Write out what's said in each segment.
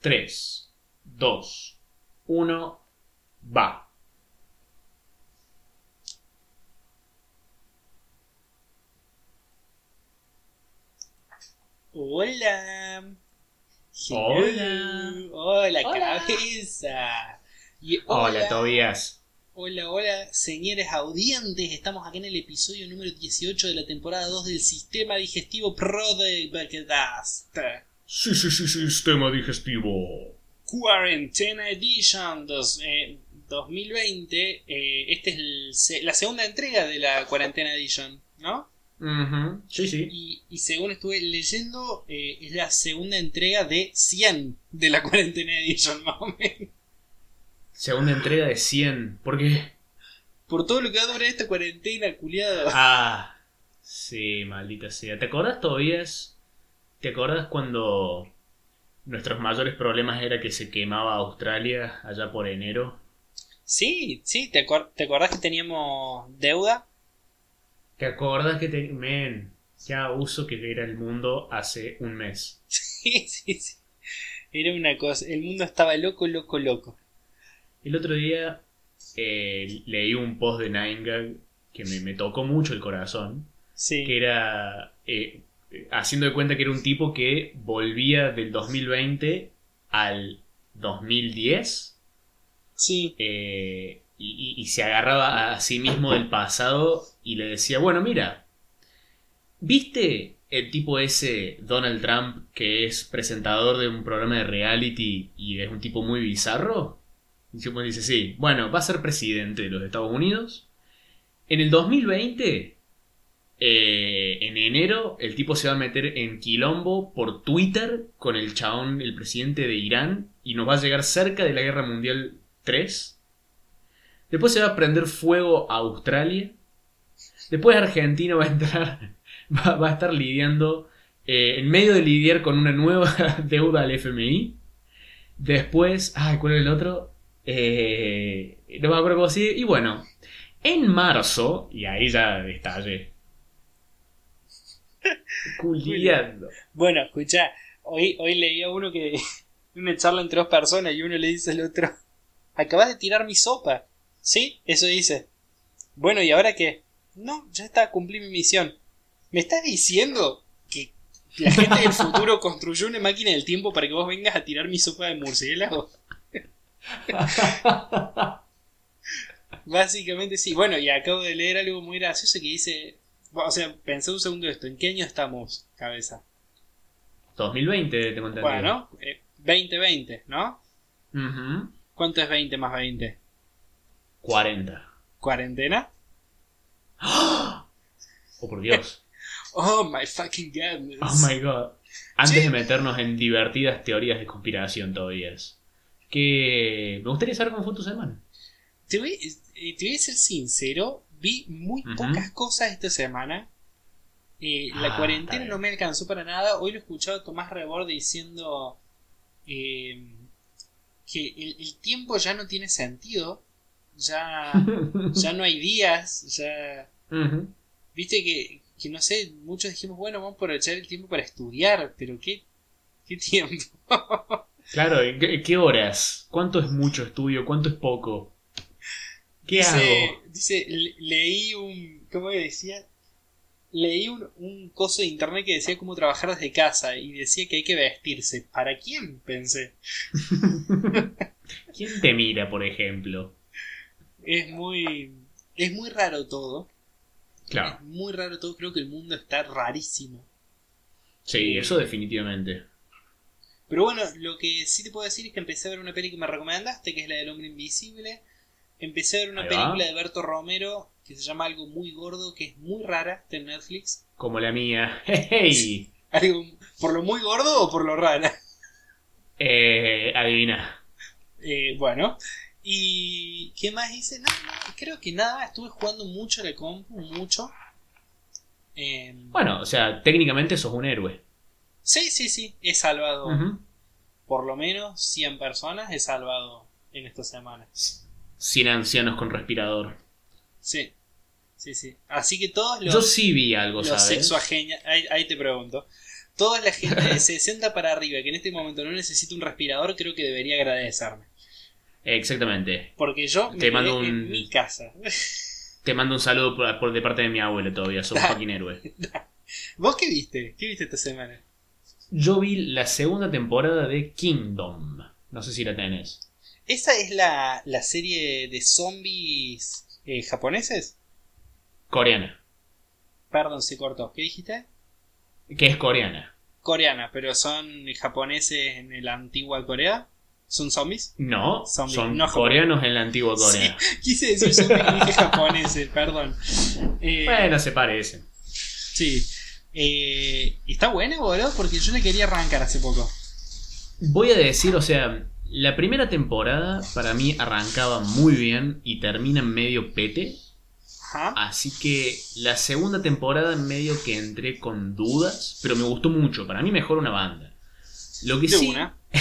3, 2, 1, va. Hola. Hola. Hola, Hola. cabeza. Y Hola, Tobías. Hola, hola, señores audientes. Estamos aquí en el episodio número 18 de la temporada 2 del Sistema Digestivo Pro de Podcast. Sí, sí, sí, sistema digestivo. Quarantena Edition dos- eh, 2020. eh, esta es el se- la segunda entrega de la Cuarentena Edition, ¿no? Sí, sí. Y, y según estuve leyendo, eh, es la segunda entrega de 100 de la Cuarentena Edition, más o menos. Segunda entrega de 100. ¿Por qué? Por todo lo que va a durar esta cuarentena, culiado. Ah, sí, maldita sea. ¿Te acordás, Tobías? ¿Te acordás cuando nuestros mayores problemas era que se quemaba Australia allá por enero? Sí, sí, ¿te, acuer- ¿te acordás que teníamos deuda? ¿Te acordás que te... Men, qué abuso que era el mundo hace un mes? Sí, sí, sí. Era una cosa, el mundo estaba loco, loco, loco. El otro día eh, leí un post de Nine Gag que me, me tocó mucho el corazón, Sí. que era eh, haciendo de cuenta que era un tipo que volvía del 2020 al 2010 Sí. eh, y, y- y se agarraba a sí mismo del pasado y le decía, bueno, mira, ¿viste el tipo ese, Donald Trump, que es presentador de un programa de reality y es un tipo muy bizarro? Y tipo dice, sí, bueno, va a ser presidente de los Estados Unidos. En el 2020, eh, en enero, el tipo se va a meter en quilombo por Twitter con el chabón, el presidente de Irán, y nos va a llegar cerca de la Guerra Mundial 3. Después se va a prender fuego a Australia. Después Argentina va a entrar, va, a estar lidiando, eh, en medio de lidiar con una nueva deuda al FMI. Después, ay, ¿cuál es el otro? Eh, no me acuerdo cómo sigue. Y bueno, en marzo, y ahí ya estallé. Culiando. Bueno, escucha, hoy, hoy leía uno que una charla entre dos personas y uno le dice al otro, acabas de tirar mi sopa. ¿Sí? Eso dice. Bueno, ¿y ahora qué? No, ya está, cumplí mi misión. ¿Me estás diciendo que la gente del futuro construyó una máquina del tiempo para que vos vengas a tirar mi sopa de murciélago? Básicamente sí. Bueno, y acabo de leer algo muy gracioso que dice... O sea, pensé un segundo esto. ¿En qué año estamos, cabeza? 2020, tengo entendido. Bueno, eh, 2020, ¿no? Ujú. ¿Cuánto es 20 más 20? 40. ¿Cuarentena? Oh, por Dios. Oh my fucking goodness. Oh my god. Antes de meternos en divertidas teorías de conspiración todavía es. Que me gustaría saber cómo fue tu semana. Te voy, eh, te voy a ser sincero, vi muy pocas cosas esta semana. Eh, la Ah, cuarentena no me alcanzó para nada. Hoy lo he escuchado a Tomás Reborde diciendo eh, que el, el tiempo ya no tiene sentido. Ya, ya no hay días. Ya, viste que, que no sé, muchos dijimos, bueno, vamos a aprovechar el tiempo para estudiar, pero ¿qué, qué tiempo? Claro, ¿en qué, qué horas? ¿Cuánto es mucho estudio? ¿Cuánto es poco? ¿Qué dice, hago? dice, le- leí un, ¿cómo que decía? Leí un, un coso de internet que decía cómo trabajar desde casa y decía que hay que vestirse. ¿Para quién? Pensé. ¿Quién te mira, por ejemplo? Es muy, es muy raro todo. Claro. Es muy raro todo. Creo que el mundo está rarísimo. Sí, eso definitivamente. Pero bueno, lo que sí te puedo decir es que empecé a ver una peli que me recomendaste, que es la del hombre invisible. Empecé a ver una película de Berto Romero que se llama Algo Muy Gordo, que es muy rara, está en Netflix. Como la mía. ¿Por lo muy gordo o por lo rara? Eh, adivina. Eh, bueno. ¿Y qué más hice? No, creo que nada, estuve jugando mucho a la compu, mucho. Em, bueno, o sea, técnicamente sos un héroe. Sí, sí, sí, he salvado por lo menos 100 personas, he salvado en estas semanas. 100 ancianos con respirador. Sí, sí, sí. Así que todos los... Yo sí vi algo, los ¿sabes? Ahí, ahí te pregunto. Toda la gente de 60 para arriba que en este momento no necesita un respirador, creo que debería agradecerme. Exactamente. Porque yo te mando un... en mi casa. Te mando un saludo por, de parte de mi abuelo todavía, sos da, un fucking héroe. Da. ¿Vos qué viste? ¿Qué viste esta semana? Yo vi la segunda temporada de Kingdom. No sé si la tenés. ¿Esa es la, la serie de zombies eh, japoneses? Coreana. Perdón, se cortó. ¿Qué dijiste? Que es coreana. Coreana, pero son japoneses en la antigua Corea. ¿Son zombies? No, son no coreanos en la antigua Corea. Quise decir zombies dije japoneses, perdón. Eh, Bueno, se parecen. Sí. Eh, ¿Está buena, boludo? Porque yo le quería arrancar hace poco. Voy a decir, o sea, la primera temporada para mí arrancaba muy bien y termina en medio pete. Así que la segunda temporada en medio que entré con dudas, pero me gustó mucho. Para mí mejor una banda. Lo que De sí, una.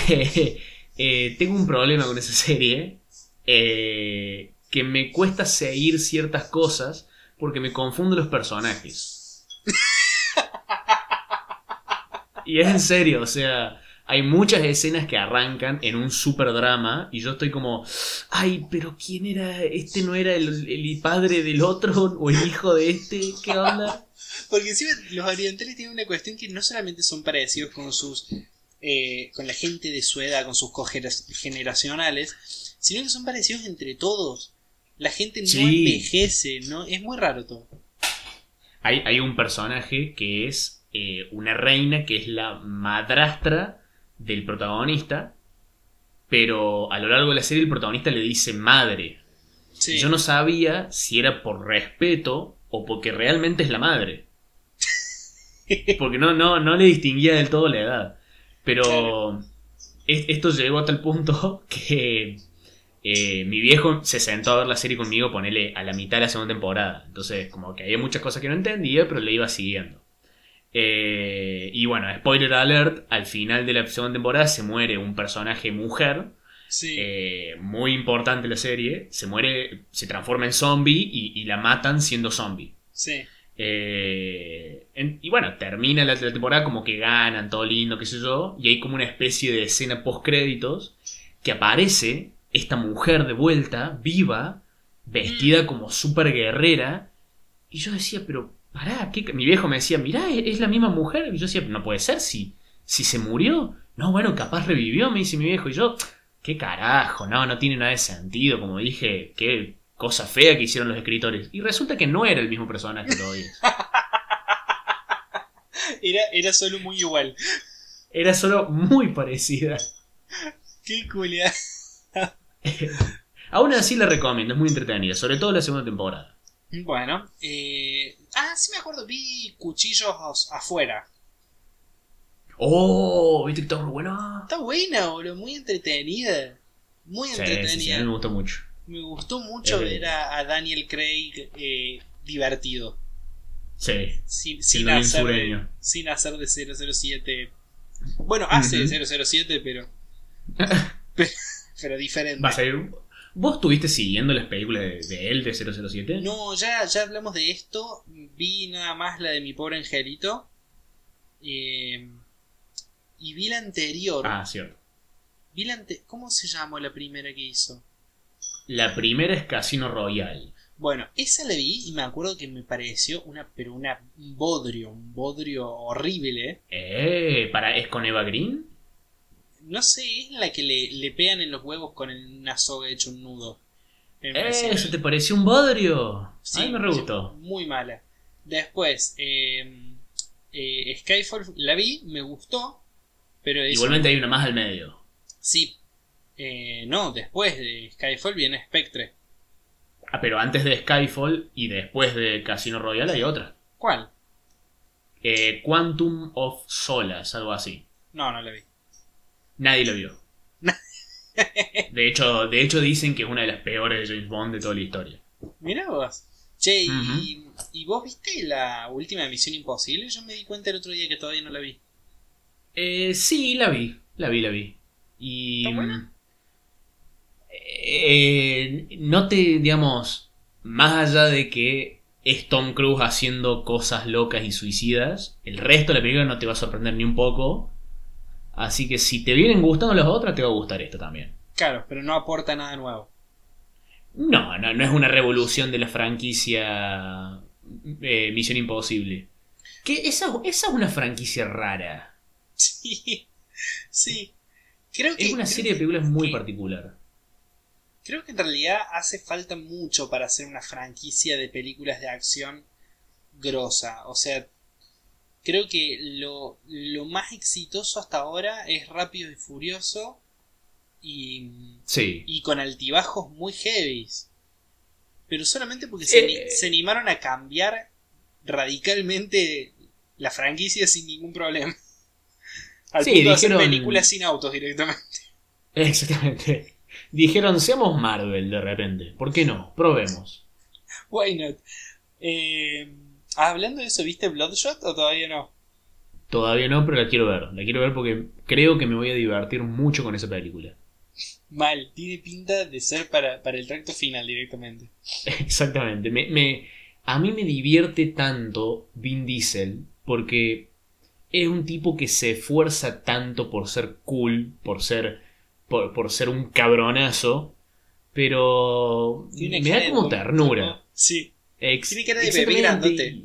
eh, tengo un problema con esa serie, eh, que me cuesta seguir ciertas cosas porque me confundo los personajes. y es en serio, o sea, hay muchas escenas que arrancan en un super drama y yo estoy como, ay, pero ¿quién era? ¿Este no era el, el padre del otro o el hijo de este? ¿Qué onda? Porque encima los orientales tienen una cuestión que no solamente son parecidos con sus. eh, con la gente de su edad, con sus cogeneracionales, sino que son parecidos entre todos. La gente no Sí. envejece, ¿no? Es muy raro todo. Hay, hay un personaje que es eh, una reina que es la madrastra del protagonista, pero a lo largo de la serie el protagonista le dice madre. Sí. Yo no sabía si era por respeto o porque realmente es la madre. Porque no, no, no le distinguía del todo la edad. Pero Claro. es- esto llegó a tal punto que eh, mi viejo se sentó a ver la serie conmigo, ponele a la mitad de la segunda temporada. Entonces, como que había muchas cosas que no entendía, pero le iba siguiendo. Eh, y bueno, spoiler alert, al final de la segunda temporada se muere un personaje mujer Sí. eh, muy importante la serie, se muere, se transforma en zombie y, y la matan siendo zombie. sí. Eh, en- y bueno, termina la, la temporada como que ganan, todo lindo, qué sé yo, y hay como una especie de escena post créditos que aparece esta mujer de vuelta, viva, vestida como súper guerrera, y yo decía, pero pará, ¿qué? mi viejo me decía, mirá, es, es la misma mujer, y yo decía, no puede ser, si, si se murió, no, bueno, capaz revivió, me dice mi viejo, y yo, qué carajo, no, no tiene nada de sentido, como dije, qué cosa fea que hicieron los escritores, y resulta que no era el mismo personaje todavía. Era, era solo muy igual. Era solo muy parecida. Qué culia. Aún así la recomiendo, es muy entretenida, sobre todo la segunda temporada. Bueno, eh... ah, sí me acuerdo, vi cuchillos afuera. ¡Oh! ¿Viste que está muy bueno? Está buena, boludo, muy entretenida. Muy Sí, entretenida. sí, me gustó mucho. Me gustó mucho Eh. ver a, a Daniel Craig eh, divertido. Sí, Sin, hacer de, sin hacer de 007. Bueno, hace Ujú. de 007, pero. pero diferente. Vas a ir... ¿Vos estuviste siguiendo las películas de, de él, de 007? No, ya, ya hablamos de esto. Vi nada más la de mi pobre angelito. Eh, y vi la anterior. Ah, cierto. Vi la ante- ¿Cómo se llamó la primera que hizo? La primera es Casino Royale. Bueno, esa la vi y me acuerdo que me pareció una, pero una, un bodrio, un bodrio horrible. Eh, para, ¿es con Eva Green? No sé, es la que le, le pegan en los huevos con el- una soga hecho un nudo. Eh, ¿eso te pareció un bodrio? Sí, a mí me re gustó. Muy mala. Después, eh, eh, Skyfall la vi, me gustó, pero es Igualmente hay una más al medio. Sí. Eh, no, después de Skyfall viene Spectre. Ah, pero antes de Skyfall y después de Casino Royale hay otra. ¿Cuál? Eh, Quantum of Solace, algo así. No, no la vi. Nadie lo vio. De hecho, de hecho dicen que es una de las peores de James Bond de toda la historia. Mirá vos. Che, y. ¿y vos viste la última Misión Imposible? Yo me di cuenta el otro día que todavía no la vi. Eh, sí, la vi, la vi, la vi. Y... ¿Está buena? eh, no te, digamos, más allá de que es Tom Cruise haciendo cosas locas y suicidas. El resto de la película no te va a sorprender ni un poco. Así que si te vienen gustando las otras, te va a gustar esta también. Claro, pero no aporta nada nuevo. No, no, no es una revolución de la franquicia eh, Misión Imposible. Que esa, esa es una franquicia rara. Sí, sí. Creo que, Es una creo serie de películas muy que- particular. Creo que en realidad hace falta mucho para hacer una franquicia de películas de acción grosa. O sea, creo que lo, lo más exitoso hasta ahora es Rápido y Furioso y, Sí. y con altibajos muy heavies. Pero solamente porque se, Eh. se animaron a cambiar radicalmente la franquicia sin ningún problema. Al Sí, punto de hacer dijeron- películas sin autos directamente. Exactamente. Dijeron, seamos Marvel de repente. ¿Por qué no? Probemos. Why not? Eh, hablando de eso, ¿viste Bloodshot o todavía no? Todavía no, pero la quiero ver. La quiero ver porque creo que me voy a divertir mucho con esa película. Mal, tiene pinta de ser para, para el tracto final directamente. Exactamente. Me, me- a mí me divierte tanto Vin Diesel porque es un tipo que se esfuerza tanto por ser cool, por ser, por, por ser un cabronazo, pero Tiene me da como ternura. Sí, Ex- Tiene cara de bebé exactamente.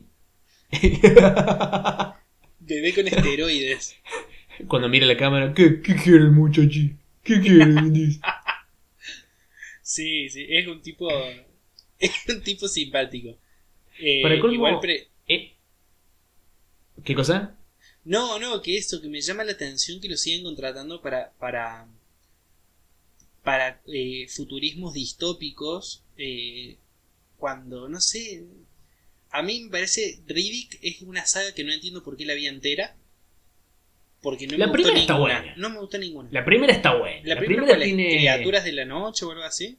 bebé con esteroides. Cuando mira la cámara, ¿qué, qué quiere el muchachi? ¿Qué quiere? Sí, sí, es un tipo. Es un tipo simpático. Eh, Para colmo- igual pre- Eh, ¿Qué cosa? No, no, que eso, que me llama la atención que lo siguen contratando para. para. para eh, futurismos distópicos. eh, cuando, no sé. A mí me parece. Riddick es una saga que no entiendo por qué la vi entera. Porque no La me gustó primera está ninguna. buena. No me gustó ninguna. La primera está buena. La, La, primera, primera, tiene. ¿Criaturas de la noche o algo así?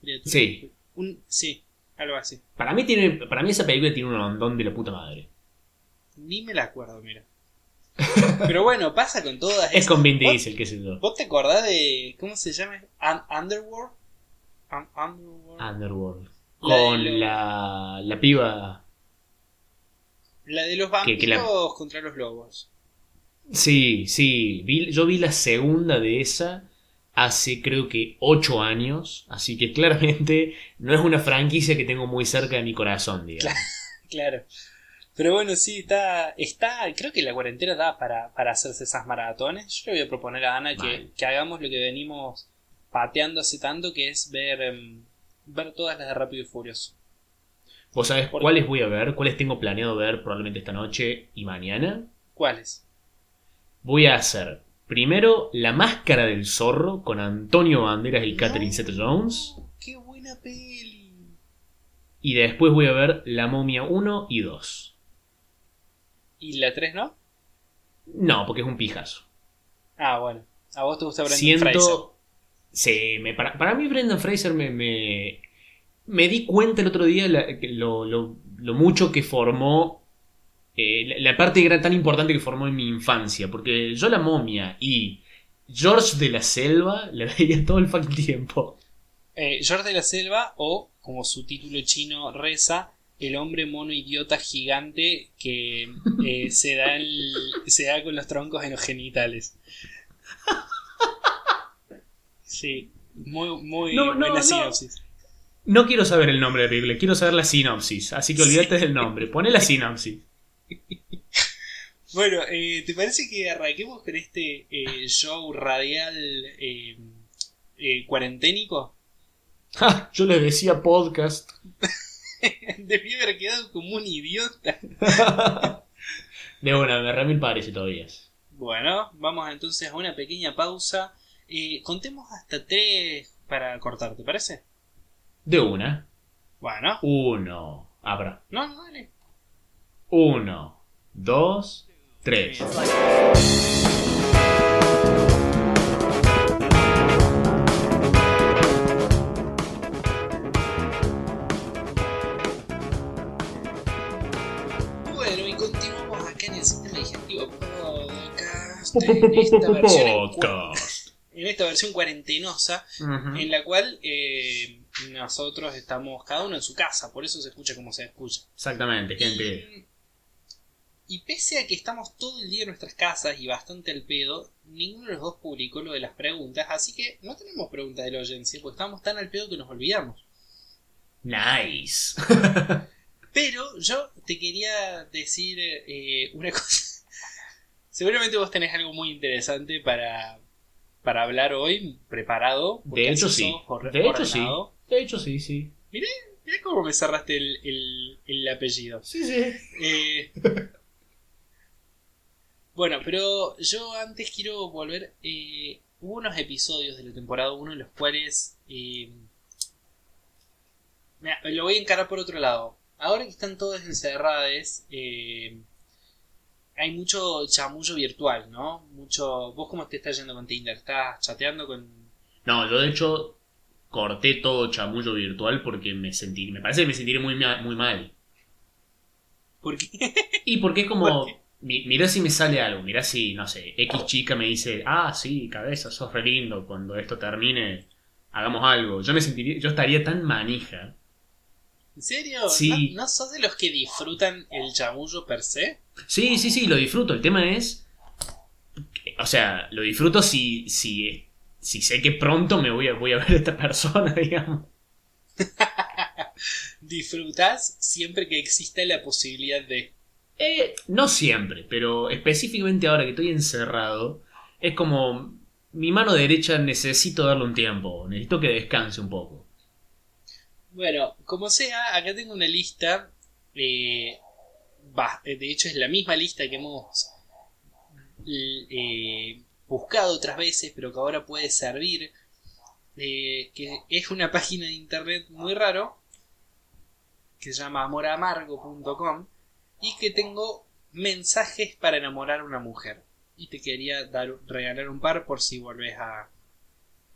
¿Criaturas? Sí. Un, sí, algo así. Para mí, tiene, para mí esa película tiene un ondón de la puta madre. Ni me la acuerdo, mira. Pero bueno, pasa con todas. Es con Vin ¿Vos- Diesel, qué sé yo. ¿Vos te acordás de. ¿Cómo se llama? Un- Underworld? Un- Underworld. Underworld. Con la, la piba. La de los vampiros que la- contra los lobos. Sí, sí. vi- yo vi la segunda de esa hace creo que 8 años. Así que claramente no es una franquicia que tengo muy cerca de mi corazón, digamos. Claro. Pero bueno, sí, está. está creo que la cuarentena da para, para hacerse esas maratones. Yo le voy a proponer a Ana que, que hagamos lo que venimos pateando hace tanto, que es ver. em, ver todas las de Rápido y Furioso. ¿Vos sabés cuáles voy a ver? ¿Cuáles tengo planeado ver probablemente esta noche y mañana? ¿Cuáles? Voy a hacer primero La Máscara del Zorro con Antonio Banderas y No. Catherine Zeta-Jones. ¡Qué buena peli! Y después voy a ver La Momia 1 y 2. ¿Y la 3 no? No, porque es un pijazo. Ah, bueno. A vos te gusta Brendan Fraser. Sí, me- para, para mí Brendan Fraser me, me, me di cuenta el otro día lo, lo- mucho que formó. eh, la, parte gran- tan importante que formó en mi infancia. Porque yo la momia y George de la Selva la veía todo el fucking tiempo. Eh, George de la Selva, o como su título chino reza, el hombre mono idiota gigante que eh, se, da el- se da con los troncos en los genitales. Sí, muy, muy No, no, buena no. sinopsis. No quiero saber el nombre de película, quiero saber la sinopsis. Así que olvídate del nombre. Poné la sinopsis. Bueno, eh, ¿te parece que arranquemos con este eh, show radial eh, eh, cuarenténico? Ja, yo le decía podcast. Debí haber quedado como un idiota. De una, me remil parece todavía. Bueno, vamos entonces a una pequeña pausa. Eh, contemos hasta tres para cortar, ¿te parece? De una. Bueno, Uno. Abra. no, no, dale. Uno. Dos. Tres. Bueno, y continuamos acá en el sistema digestivo podcast. En esta versión, en, cua- Podcast. En esta versión cuarentenosa, en la cual eh, nosotros estamos cada uno en su casa, por eso se escucha como se escucha. Exactamente, gente. Y, y pese a que estamos todo el día en nuestras casas y bastante al pedo, ninguno de los dos publicó lo de las preguntas, así que no tenemos preguntas de la audiencia, porque estamos tan al pedo que nos olvidamos. Nice. Pero yo te quería decir eh, una cosa. Seguramente vos tenés algo muy interesante para, para hablar hoy, preparado. De hecho, sí. De hecho, sí. De hecho, sí, sí. Mirá cómo me cerraste el, el- el apellido. Sí, sí. Eh, bueno, pero yo antes quiero volver. eh, hubo unos episodios de la temporada 1 en los cuales. eh, lo voy a encarar por otro lado. Ahora que están todos encerrados, eh, hay mucho chamullo virtual, ¿no? Mucho. ¿Vos cómo te estás yendo con Tinder? ¿Estás chateando con.? No, yo de hecho corté todo chamullo virtual porque me sentí, me parece que me sentiré muy, muy mal. ¿Por qué? Y porque es como, mirá si me sale algo, mirá si, no sé, X chica me dice, ah, sí, cabeza, sos re lindo, cuando esto termine, hagamos algo. Yo me sentiría, yo estaría tan manija. ¿En serio? Sí. ¿No, ¿No sos de los que disfrutan el chamullo per se? Sí, sí, sí, lo disfruto. El tema es, o sea, lo disfruto si, si, si sé que pronto me voy a, voy a ver a esta persona, digamos. disfrutas siempre que exista la posibilidad de. Eh, no siempre, pero específicamente ahora que estoy encerrado, es como mi mano derecha necesito darle un tiempo, necesito que descanse un poco. Bueno, como sea, acá tengo una lista. eh, de hecho, es la misma lista que hemos eh, buscado otras veces, pero que ahora puede servir. eh, que es una página de internet muy raro que se llama amoramargo.com y que tengo mensajes para enamorar a una mujer. Y te quería dar, regalar un par por si volvés a,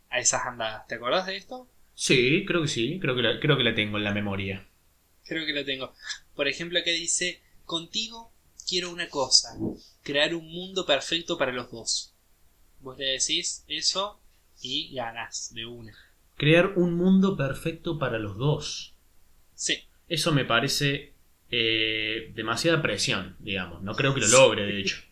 a esas andadas. ¿Te acordás de esto? Sí, creo que sí, creo que la, creo que la tengo en la memoria. Creo que la tengo. Por ejemplo, acá dice, contigo quiero una cosa, crear un mundo perfecto para los dos. Vos le decís eso y ganás de una. Crear un mundo perfecto para los dos. Sí, Eso me parece eh, demasiada presión, digamos. No creo que lo logre, de hecho.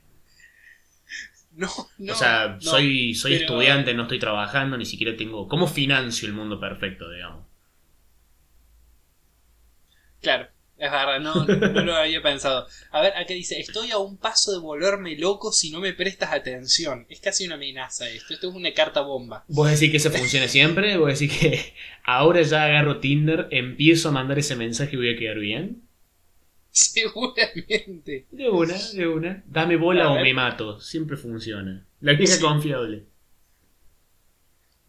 No, no. o sea, no. soy, soy pero- estudiante, no estoy trabajando, ni siquiera tengo... ¿Cómo financio el mundo perfecto, digamos? Claro, es verdad, no, no lo había pensado. A ver, acá dice, estoy a un paso de volverme loco si no me prestas atención. Es casi una amenaza esto, esto es una carta bomba. ¿Vos decís que eso funciona siempre? ¿Vos decís que ahora ya agarro Tinder, empiezo a mandar ese mensaje y voy a quedar bien? Seguramente. De una, de una. Dame bola o me mato. Siempre funciona. La vieja Sí. confiable.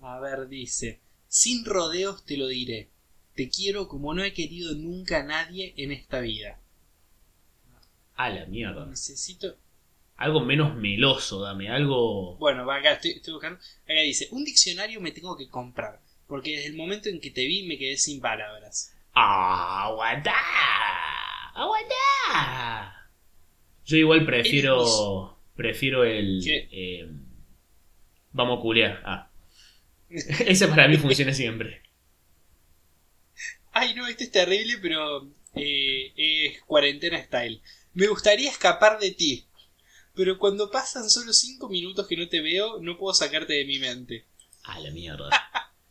A ver, dice, sin rodeos te lo diré. Te quiero como no he querido nunca a nadie en esta vida. A la mierda. Necesito... Algo menos meloso, dame. Algo. Bueno, va acá estoy, estoy buscando. Acá dice, un diccionario me tengo que comprar. Porque desde el momento en que te vi me quedé sin palabras. ¡Ah. ¡Aguantá! Yo igual prefiero. Prefiero el. Eh, vamos a culear. Ah. Ese para mí funciona siempre. Ay, no, este es terrible, pero eh, es cuarentena style. Me gustaría escapar de ti. Pero cuando pasan solo 5 minutos que no te veo, no puedo sacarte de mi mente. A la mierda.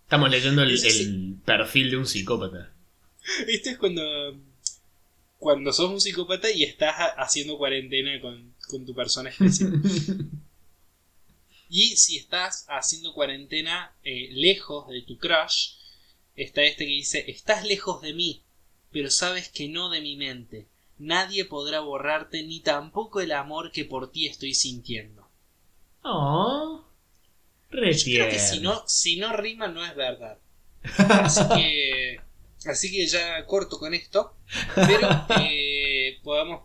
Estamos leyendo el, el perfil de un psicópata. Esto es cuando. Cuando sos un psicópata y estás ha- haciendo cuarentena con, con tu persona especial. y si estás haciendo cuarentena eh, lejos de tu crush, está este que dice: Estás lejos de mí, pero sabes que no de mi mente. Nadie podrá borrarte ni tampoco el amor que por ti estoy sintiendo. Oh. Yo creo que si no, si no rima, no es verdad. Así que, así que ya corto con esto. Pero eh, podemos,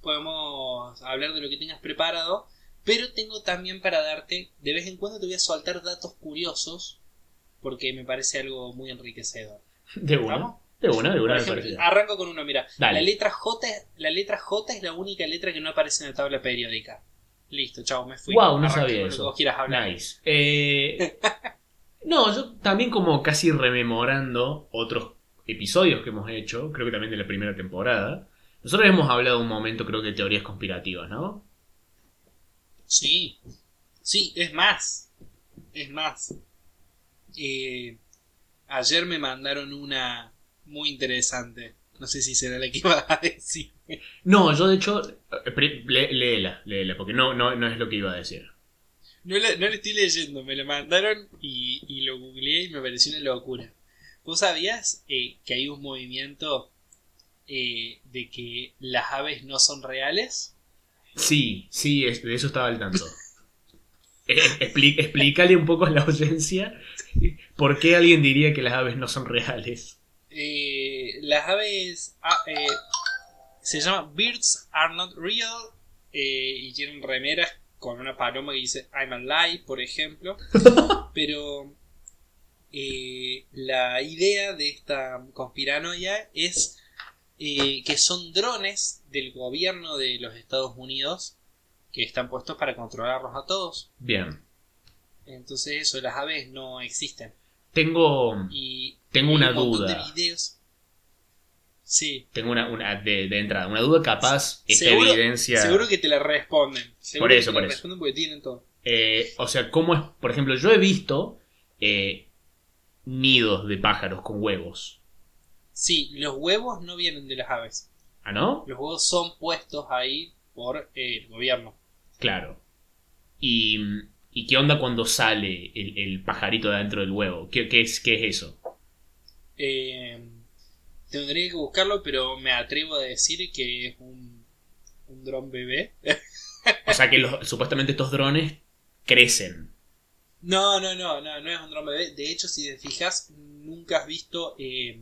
podemos hablar de lo que tengas preparado. Pero tengo también para darte, de vez en cuando te voy a soltar datos curiosos. Porque me parece algo muy enriquecedor. De una. De una, de una ejemplo, arranco con uno, mira. Dale. La letra J, la letra J es la única letra que no aparece en la tabla periódica. Listo, chao, me fui. Wow, no Arranqué sabía con lo que eso. vos quieras hablar. Nice. Eh, No, yo también como casi rememorando otros episodios que hemos hecho, creo que también de la primera temporada. Nosotros hemos hablado un momento, creo que de teorías conspirativas, ¿no? Sí, sí, es más, es más. Eh, ayer me mandaron una muy interesante. No sé si será la que iba a decir. No, yo de hecho, eh, léela, léela, porque no, no, no es lo que iba a decir. No la, no estoy leyendo, me la mandaron y, y lo googleé y me pareció una locura. ¿Vos sabías eh, que hay un movimiento eh, de que las aves no son reales? Sí, sí, es- de eso estaba al tanto. Eh, explícale un poco a la audiencia por qué alguien diría que las aves no son reales. Eh, las aves ah, se llama Birds Are Not Real y tienen remeras con una paloma que dice I'm alive, por ejemplo. Pero eh, la idea de esta conspiranoia es eh, que son drones del gobierno de los Estados Unidos que están puestos para controlarlos a todos. Bien, Entonces eso, las aves no existen. tengo, Y tengo una duda. de videos. Sí, Tengo una, una de, de entrada, una duda capaz, esta Seguro- evidencia. Seguro que te la responden. Seguro Por que eso, te por la eso. responden porque tienen todo. Eh, o sea, ¿cómo es? Por ejemplo, yo he visto eh, nidos de pájaros con huevos. Sí, los huevos no vienen de las aves. ¿Ah, no? Los huevos son puestos ahí por eh, el gobierno. Claro. ¿Y, y qué onda cuando sale el, el pajarito de adentro del huevo? ¿Qué, qué es, ¿Qué es eso? Eh, tendría que buscarlo, pero me atrevo a decir que es un, un dron bebé. O sea que los- supuestamente estos drones crecen. No, no, no, no, no es un dron bebé. De hecho, si te fijas, nunca has visto eh,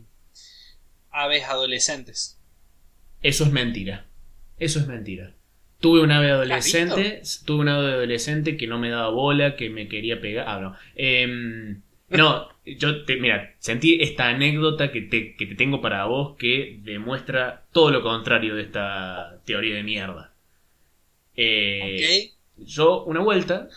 aves adolescentes. Eso es mentira. Eso es mentira. Tuve un ave ¿Has adolescente, tuve un ave adolescente que no me daba bola, que me quería pegar. Ah, no. Em, no, yo te, mira, sentí esta anécdota que te, que te tengo para vos que demuestra todo lo contrario de esta teoría de mierda. Eh, ¿Ok? Yo, una vuelta,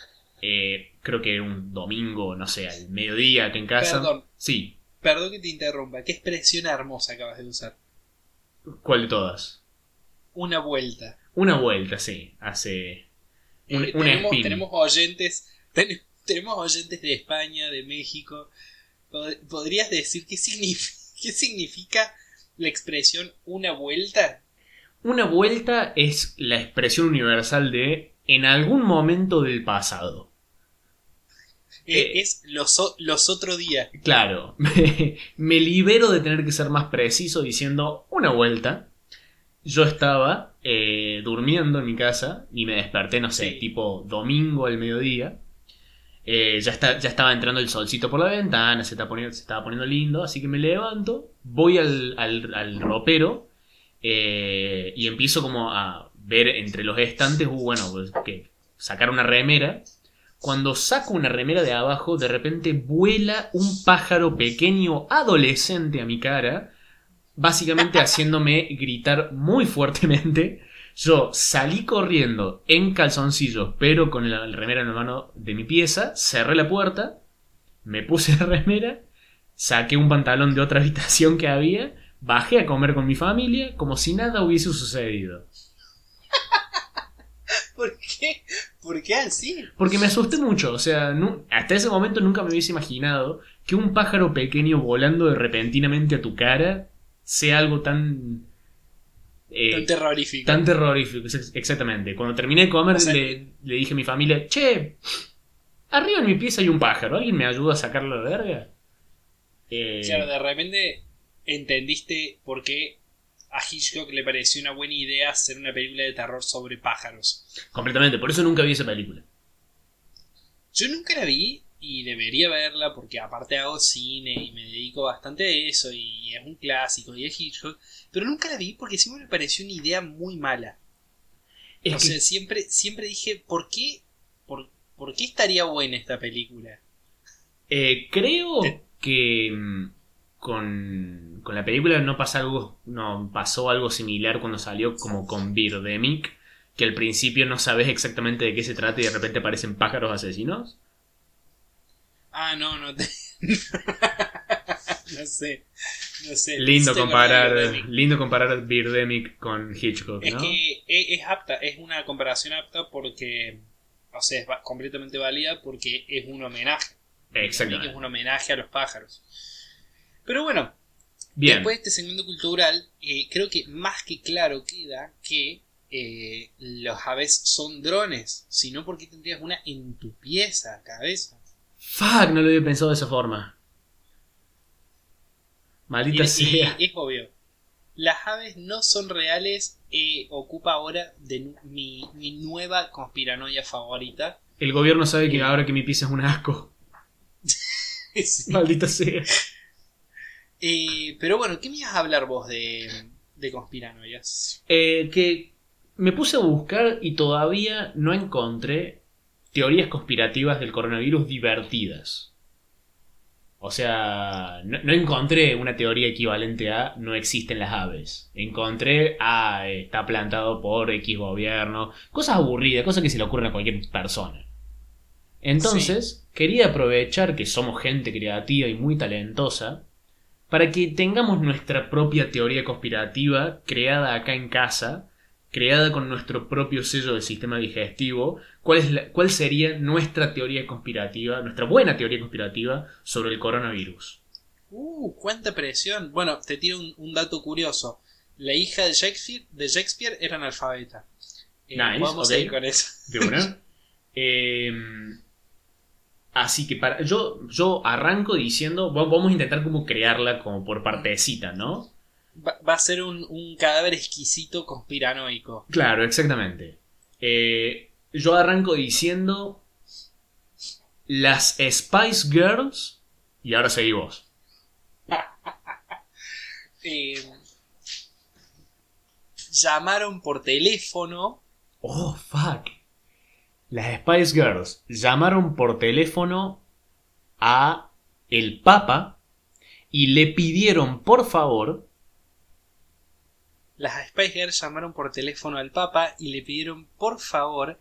eh, creo que un domingo, no sé, al mediodía acá en casa. Perdón. Sí, Perdón que te interrumpa. Qué expresión hermosa acabas de usar. ¿cuál de todas? Una vuelta. Una vuelta, sí, hace un, Eh, una tenemos, oyentes. ten- tenemos oyentes de España, de México. Pod- ¿Podrías decir qué, signif- qué significa la expresión una vuelta? Una vuelta es la expresión universal de en algún momento del pasado. Eh, Eh. es los, los otro día. Claro, me, me libero de tener que ser más preciso diciendo una vuelta. Yo estaba eh, durmiendo en mi casa y me desperté, no sé, Sí. tipo domingo al mediodía. Eh, ya, está, ya estaba entrando el solcito por la ventana, se, está poniendo, se estaba poniendo lindo, así que me levanto, voy al, al- al ropero eh, y empiezo como a ver entre los estantes, uh, bueno, pues, que sacar una remera. Cuando saco una remera de abajo, de repente vuela un pájaro pequeño adolescente a mi cara, básicamente haciéndome gritar muy fuertemente. Yo salí corriendo en calzoncillos, pero con la remera en la mano de mi pieza, cerré la puerta, me puse la remera, saqué un pantalón de otra habitación que había, bajé a comer con mi familia como si nada hubiese sucedido. ¿Por qué? ¿Por qué así? Porque me asusté mucho, o sea, hasta ese momento nunca me hubiese imaginado que un pájaro pequeño volando de repentinamente a tu cara sea algo tan... eh, Tan terrorífico. tan terrorífico, ex- exactamente. Cuando terminé de comer O sea- le, le dije a mi familia, che, arriba en mi pieza hay un pájaro, ¿alguien me ayuda a sacarlo de verga? Eh, Claro, de repente entendiste por qué a Hitchcock le pareció una buena idea hacer una película de terror sobre pájaros. completamente, por eso nunca vi esa película. Yo nunca la vi y debería verla porque aparte hago cine y me dedico bastante a eso y es un clásico y es Hitchcock, pero nunca la vi porque siempre me pareció una idea muy mala. Es o que- sea, siempre, siempre dije, ¿por qué, por, por qué estaría buena esta película? Eh, creo Te- que mm, con, con la película no pasa algo, no pasó algo similar cuando salió como con Birdemic, que al principio no sabes exactamente de qué se trata y de repente aparecen pájaros asesinos. Ah, no, no te... no sé. No sé. Lindo comparar, Birdemic. lindo comparar Birdemic con Hitchcock, Es ¿no? que es, es apta, es una comparación apta porque, o sea, es completamente válida porque es un homenaje. Exactamente. Es un homenaje a los pájaros. Pero bueno, Bien. después de este segmento cultural, eh, creo que más que claro queda que eh, los aves son drones. Si no, ¿por qué tendrías una en tu pieza, cabeza? Fuck, no lo había pensado de esa forma. Maldita y sea. es obvio. Las aves no son reales. eh, ocupa ahora de mi, mi nueva conspiranoia favorita. El gobierno sabe que ahora que mi pieza es un asco. Sí. Maldita sea. Eh, pero bueno, ¿qué me ibas a hablar vos de, de conspiranoias? Eh, que me puse a buscar y todavía no encontré teorías conspirativas del coronavirus divertidas. O sea, no, no encontré una teoría equivalente a no existen las aves. Encontré a está plantado por X gobierno. Cosas aburridas, cosas que se le ocurren a cualquier persona. Entonces, quería aprovechar que somos gente creativa y muy talentosa para que tengamos nuestra propia teoría conspirativa creada acá en casa, creada con nuestro propio sello del sistema digestivo, cuál, es la- cuál sería nuestra teoría conspirativa, nuestra buena teoría conspirativa sobre el coronavirus. Uh, cuánta presión. Bueno, te tiro un, un dato curioso. La hija de Shakespeare, de Shakespeare era analfabeta. Eh, Nice, Vamos a ir con eso. ¿De una? Em, así que para, yo, yo arranco diciendo, va- vamos a intentar como crearla como por partecita, ¿no? Va, va a ser un, un cadáver exquisito conspiranoico. Claro, exactamente. Eh, yo arranco diciendo las Spice Girls y ahora seguí vos. Eh, llamaron por teléfono. Oh, fuck. Las Spice Girls llamaron por teléfono a el Papa y le pidieron por favor Las Spice Girls llamaron por teléfono al Papa y le pidieron por favor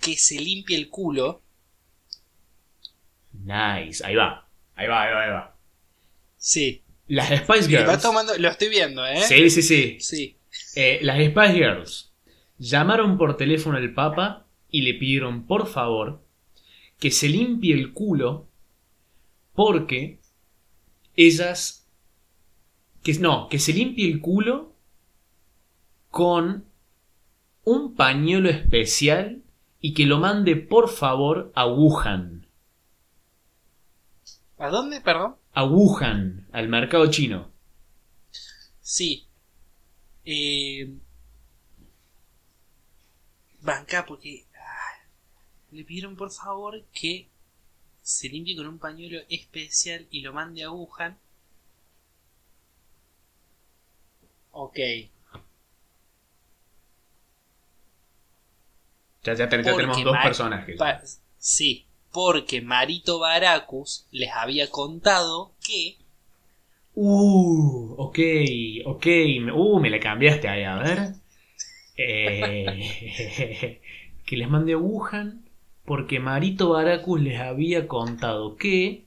que se limpie el culo. Nice, ahí va. Ahí va, ahí va, ahí va. Sí. Las Spice Va Girls. tomando, lo estoy viendo, ¿eh? Sí, sí, sí. Sí. Eh, las Spice Girls llamaron por teléfono al Papa y le pidieron por favor que se limpie el culo porque ellas que no, que se limpie el culo con un pañuelo especial y que lo mande por favor a Wuhan. ¿A dónde, perdón? A Wuhan, al mercado chino. Sí. Eh, banca, porque ah, le pidieron por favor que se limpie con un pañuelo especial y lo mande a Wuhan. Ok. Ya, ya, ten- ya tenemos dos Mar- personajes. Sí, porque Marito Baracus les había contado que Uh, ok, ok. Uh, me la cambiaste ahí, a ver. Eh, que les mande a Wuhan porque Marito Baracus les había contado que...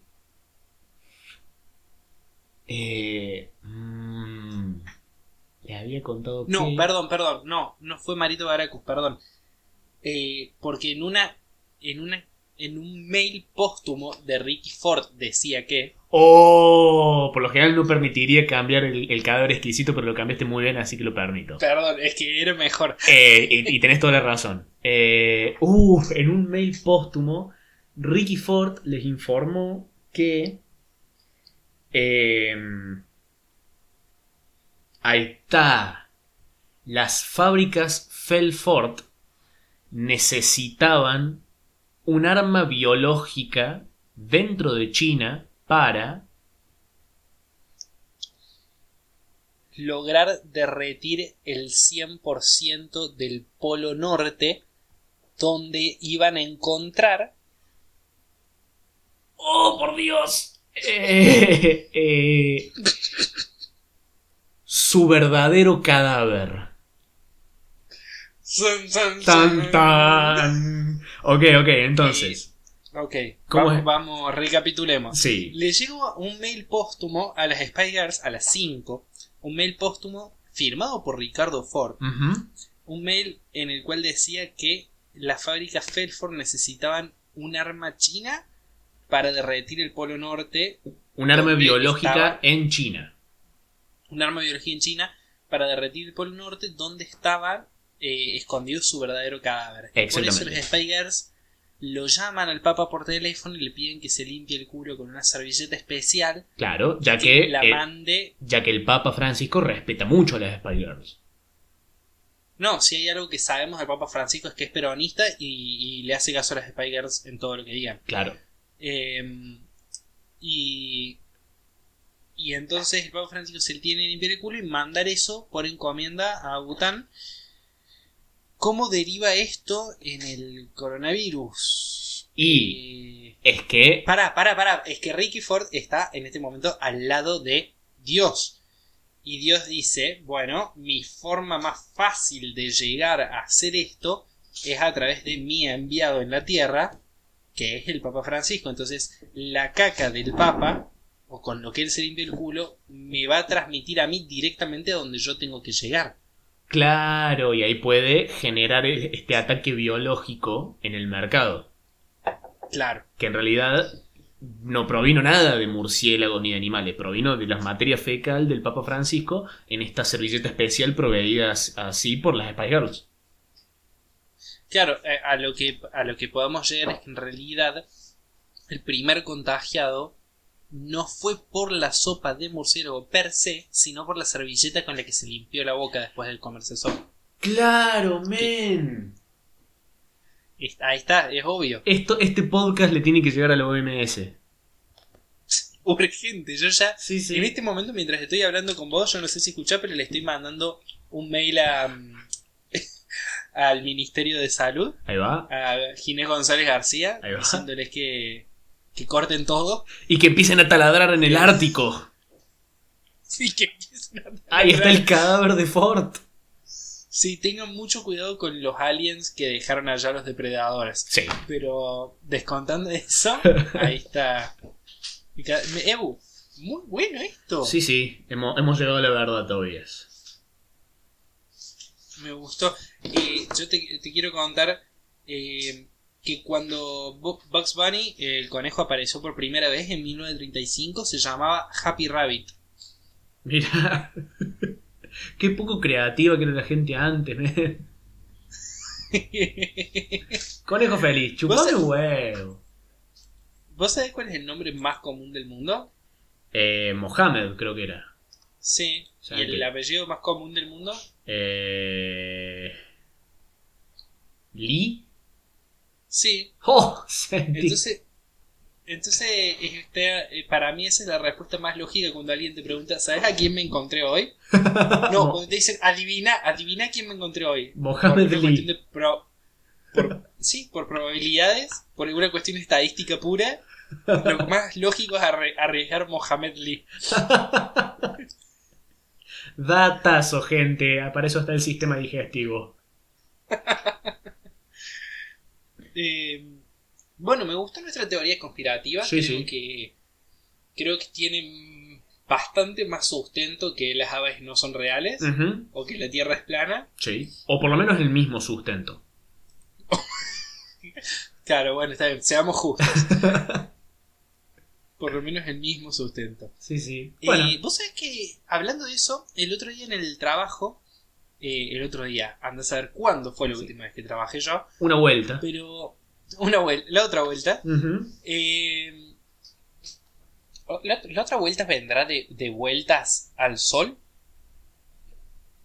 Eh, había contado No, que... perdón, perdón, no, no fue Marito Baracus, perdón. Eh, porque en una, en una, en un mail póstumo de Ricky Ford decía que, Oh, por lo general no permitiría cambiar el, el cadáver exquisito, pero lo cambiaste muy bien, así que lo permito. perdón, es que era mejor. Eh, y, y tenés toda la razón. Eh, uf, en un mail póstumo, Ricky Ford les informó que. em, ahí está. Las fábricas Felford necesitaban un arma biológica dentro de China para. Lograr derretir el 100% del polo norte donde iban a encontrar ¡Oh, por Dios! Eh, eh, su verdadero cadáver. Tan, tan. Ok, ok, entonces. Ok, ¿Cómo vamos, vamos, recapitulemos. Sí. Le llegó un mail póstumo a las Spy Girls a las 5. Un mail póstumo firmado por Ricardo Ford. Un mail en el cual decía que las fábricas Felford necesitaban un arma china para derretir el Polo Norte. Un arma biológica estaba- en China. Un arma de biología en China para derretir el Polo Norte donde estaba eh, escondido su verdadero cadáver. Por eso los Spy Girls lo llaman al Papa por teléfono y le piden que se limpie el culo con una servilleta especial Claro, ya que que, la eh, mande. ya que el Papa Francisco respeta mucho a las Spy Girls. No, si hay algo que sabemos del Papa Francisco es que es peronista y, y le hace caso a las Spy Girls en todo lo que digan. Claro. Eh, y, y entonces el Papa Francisco se le tiene que limpiar el culo y mandar eso por encomienda a Bután. ¿Cómo deriva esto en el coronavirus? Y Eh, es que. Pará, pará, pará. Es que Ricky Ford está en este momento al lado de Dios. Y Dios dice, bueno, mi forma más fácil de llegar a hacer esto es a través de mi enviado en la tierra, que es el Papa Francisco. Entonces, la caca del Papa, o con lo que él se limpia el culo, me va a transmitir a mí directamente a donde yo tengo que llegar. Claro, y ahí puede generar e- este ataque biológico en el mercado. Claro. Que en realidad no provino nada de murciélagos ni de animales, provino de las materias fecal del Papa Francisco en esta servilleta especial proveída as- así por las Spy Girls. Claro, eh, a lo que, a lo que podamos llegar es que en realidad el primer contagiado no fue por la sopa de murciélago per se, sino por la servilleta con la que se limpió la boca después del comerse sopa. Claro, men. Ahí está, es obvio. Esto, este podcast le tiene que llegar a la OMS. Urgente, yo ya... Sí, sí. En este momento, mientras estoy hablando con vos, yo no sé si escuchás, pero le estoy mandando un mail a, al Ministerio de Salud, Ahí va. a Ginés González García, Ahí va. diciéndoles que, que corten todo. Y que empiecen a taladrar en el Ártico. Sí, que empiecen a Ahí está el cadáver de Ford. Sí, tengan mucho cuidado con los aliens que dejaron allá los depredadores. Sí. Pero descontando eso, ahí está. Ew, muy bueno esto. Sí, sí. Hemos, hemos llegado a la verdad, Tobias. Me gustó. Eh, yo te, te quiero contar eh, que cuando Bu- Bugs Bunny, el conejo, apareció por primera vez en 1935, se llamaba Happy Rabbit. Mira. Qué poco creativa que era la gente antes, men. Conejo feliz, chupame ¿Vos- huevo. ¿Vos sabés cuál es el nombre más común del mundo? Eh, Mohamed, creo que era. Sí. ¿Y el que- apellido más común del mundo? Eh... ¿Lee? Sí. ¡Oh! Entonces, entonces este, eh, para mí esa es la respuesta más lógica cuando alguien te pregunta, ¿sabes a quién me encontré hoy? No, cuando te dicen, adivina, adivina a quién me encontré hoy. Mohamed por de pro- por- sí, por probabilidades, por una cuestión estadística pura, lo más lógico es arriesgar Mohamed Lee. Datazo, gente. Para eso está el sistema digestivo. Eh, bueno, me gustó nuestra teoría conspirativa. Sí, creo sí. que creo que tiene bastante más sustento que las aves no son reales o que la Tierra es plana. Sí. O por lo menos el mismo sustento. Claro, bueno, está bien, seamos justos. Por lo menos el mismo sustento. Sí, sí. Y Bueno, vos sabés que, hablando de eso, el otro día en el trabajo, eh, el otro día, anda a saber cuándo fue la Sí. última vez que trabajé yo, una vuelta. pero una vuelta, la otra vuelta, eh, la, la otra vuelta vendrá de, de vueltas al sol.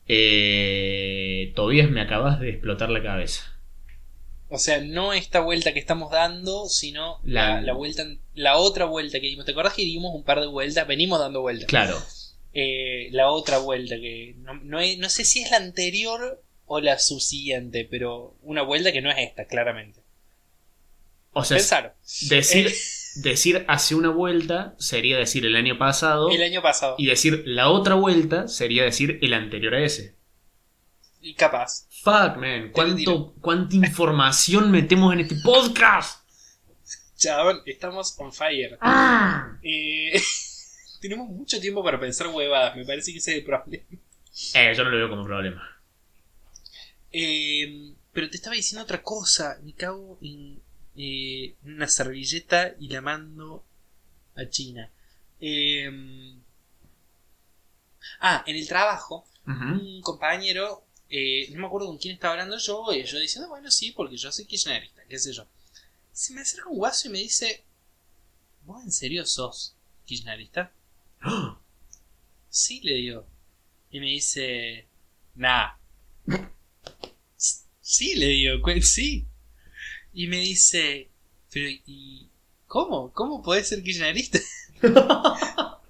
Eh, Tobías, me acabas de explotar la cabeza. O sea, no esta vuelta que estamos dando, sino la, La- la vuelta, la otra vuelta que dimos. ¿Te acordás que dimos un par de vueltas? Venimos dando vueltas. Claro. Eh, la otra vuelta que no, no, no sé si es la anterior o la subsiguiente, pero una vuelta que no es esta, claramente. O sea, Pensaron. decir, Eh. decir hace una vuelta sería decir el año pasado. El año pasado. Y decir la otra vuelta sería decir el anterior a ese. Y capaz. Fuck, man. ¿Cuánto, ¿Cuánta información metemos en este podcast? Chabón, estamos on fire. Eh, tenemos mucho tiempo para pensar huevadas. Me parece que ese es el problema. Eh, yo no lo veo como problema. Eh, pero te estaba diciendo otra cosa. Me cago en eh, una servilleta y la mando a China. Eh, ah, en el trabajo, un compañero, eh, no me acuerdo con quién estaba hablando yo, y yo diciendo, bueno, sí, porque yo soy kirchnerista, qué sé yo. Se me acerca un guaso y me dice, ¿vos en serio sos kirchnerista? ¡Ah! Sí, le digo. Y me dice, nah. Sí, le digo, "cu- sí. Y me dice, pero ¿y cómo? ¿Cómo podés ser kirchnerista?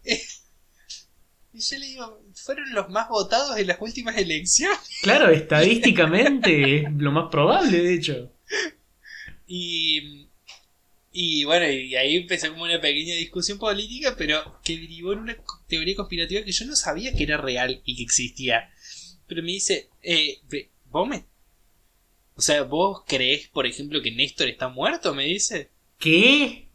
Y yo le digo, fueron los más votados en las últimas elecciones. Claro, estadísticamente es lo más probable, de hecho. Y, y bueno, y ahí empezó como una pequeña discusión política, pero que derivó en una teoría conspirativa que yo no sabía que era real y que existía. Pero me dice, eh, ¿vos me... O sea, ¿vos creés, por ejemplo, que Néstor está muerto? Me dice. ¿Qué?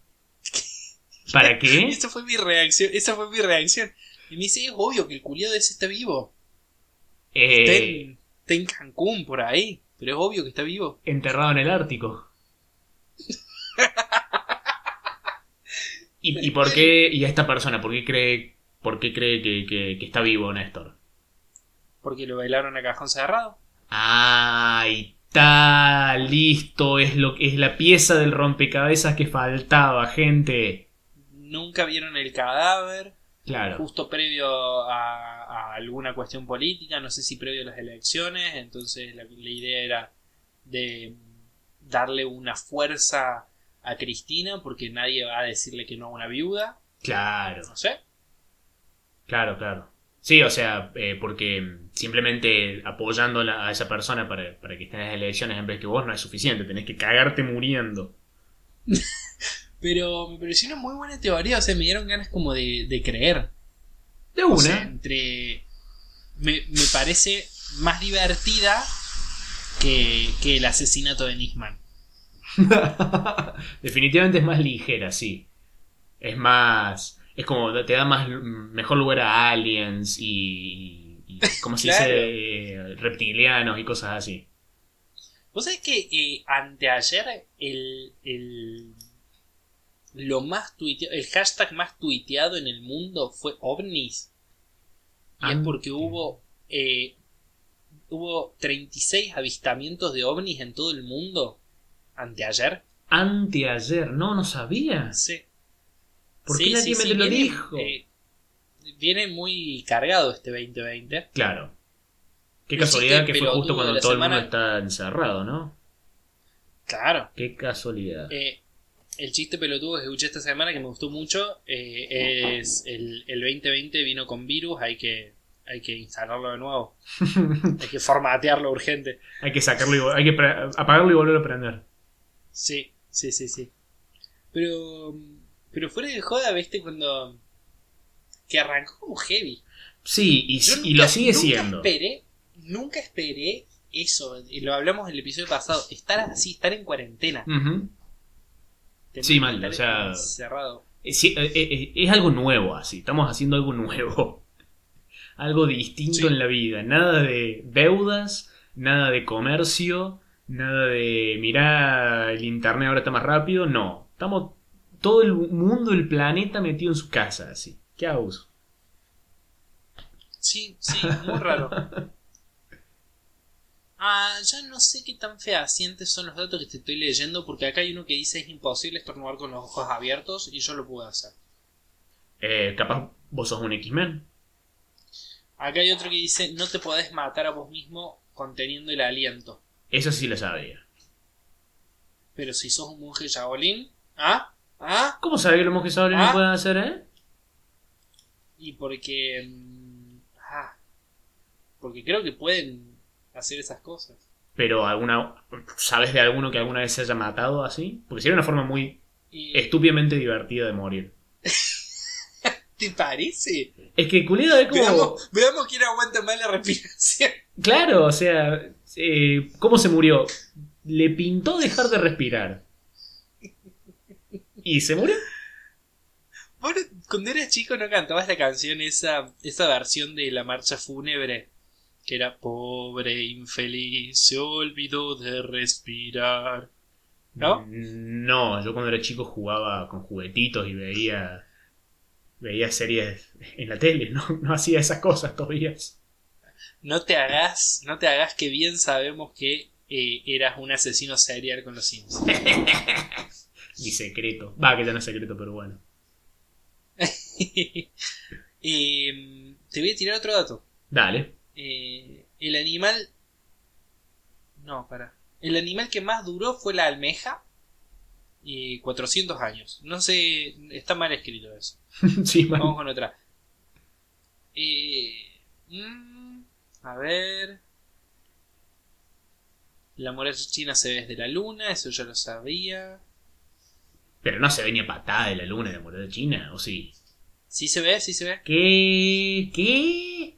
¿Para qué? Esa fue mi reacción, esa fue mi reacción. Y me dice, es obvio que el culiado ese está vivo. Está Eh, en, está en Cancún, por ahí. Pero es obvio que está vivo. enterrado en el Ártico. ¿Y, y por qué? ¿Y a esta persona? ¿Por qué cree, por qué cree que, que- que está vivo Néstor? Porque lo bailaron a cajón cerrado. Ah, ahí está, listo, es lo es la pieza del rompecabezas que faltaba, gente. Nunca vieron el cadáver. Claro. justo previo a, a alguna cuestión política, no sé si previo a las elecciones, entonces la, la idea era de darle una fuerza a Cristina porque nadie va a decirle que no a una viuda, Claro, no sé. claro, claro. Sí, o sea, eh, porque simplemente apoyando a esa persona para, para que esté en las elecciones en vez que vos no es suficiente, tenés que cagarte muriendo. Pero me pareció una muy buena teoría, o sea, me dieron ganas como de, de creer. De O una. sea, entre... Me, me parece más divertida que, que el asesinato de Nisman. Definitivamente es más ligera, sí. Es más. Es como. Te da más. Mejor lugar a aliens y. y ¿Cómo se Claro. dice? Eh, Reptilianos y cosas así. ¿Vos sabés que eh, anteayer el, el, lo más tuiteado, el hashtag más tuiteado en el mundo fue ovnis? Y es Ante- porque hubo, eh, hubo 36 avistamientos de ovnis en todo el mundo anteayer. Anteayer. No, no sabía. Sí. ¿Por Sí, qué nadie sí, me sí, lo viene, dijo? eh, viene muy cargado este 2020. Claro. Qué casualidad que fue justo cuando todo el mundo está encerrado, ¿no? Claro. Qué casualidad. Eh, el chiste pelotudo que escuché esta semana que me gustó mucho eh, es el, el 2020 vino con virus, hay que, hay que instalarlo de nuevo, hay que formatearlo urgente. hay que sacarlo y hay que apagarlo y volverlo a prender. Sí, sí, sí, sí. Pero, pero fuera de joda, viste, cuando... Que arrancó como heavy. Sí, y, lo sigue nunca siendo. Esperé, nunca esperé eso, y lo hablamos en el episodio pasado, estar así, estar en cuarentena. Ujú. tener Sí, mal, o sea- encerrado. Eh, eh, eh, es algo nuevo así, estamos haciendo algo nuevo. Algo distinto Sí. en la vida. Nada de deudas, nada de comercio, nada de mirá el internet ahora está más rápido. No, estamos todo el mundo, el planeta metido en su casa así. ¿Qué hago? Sí, sí, muy raro. Ah, ya no sé qué tan fehacientes son los datos que te estoy leyendo, porque acá hay uno que dice es imposible estornudar con los ojos abiertos y yo lo pude hacer. Eh, capaz vos sos un X-Men. Acá hay otro que dice no te podés matar a vos mismo conteniendo el aliento. Eso sí lo sabía. Pero si sos un monje Shaolin, ¿ah? ¿Ah? ¿Cómo sabe que los monjes Ah. no pueden hacer, eh? Y porque... mm, Ah. Porque creo que pueden hacer esas cosas. Pero alguna. ¿Sabes de alguno que alguna vez se haya matado así? Porque sería una forma muy Y- estúpidamente divertida de morir. ¿Te parece? Es que culiado es como. Veamos, veamos quién aguanta más la respiración. Claro, o sea, eh, ¿cómo se murió? Le pintó dejar de respirar. ¿Y se murió? Vos cuando eras chico no cantabas la canción, esa, esa versión de la marcha fúnebre, que era pobre infeliz, se olvidó de respirar. ¿No? No, yo cuando era chico jugaba con juguetitos y veía veía series en la tele, no, no hacía esas cosas todavía. No te hagas, no te hagas que bien sabemos que eh, eras un asesino serial con los Sims. Mi secreto. Va, que ya no es secreto, pero bueno. Eh, te voy a tirar otro dato. Dale. Eh, el animal. No, para. El animal que más duró fue la almeja. Y 400 años. No sé, está mal escrito eso. sí. Vamos con otra. Eh, mm, a ver. La muralla china se ve desde la luna, eso ya lo sabía. Pero no se venía patada de la luna de la muralla china, ¿o sí? Sí se ve, sí se ve. ¿Qué? ¿Qué?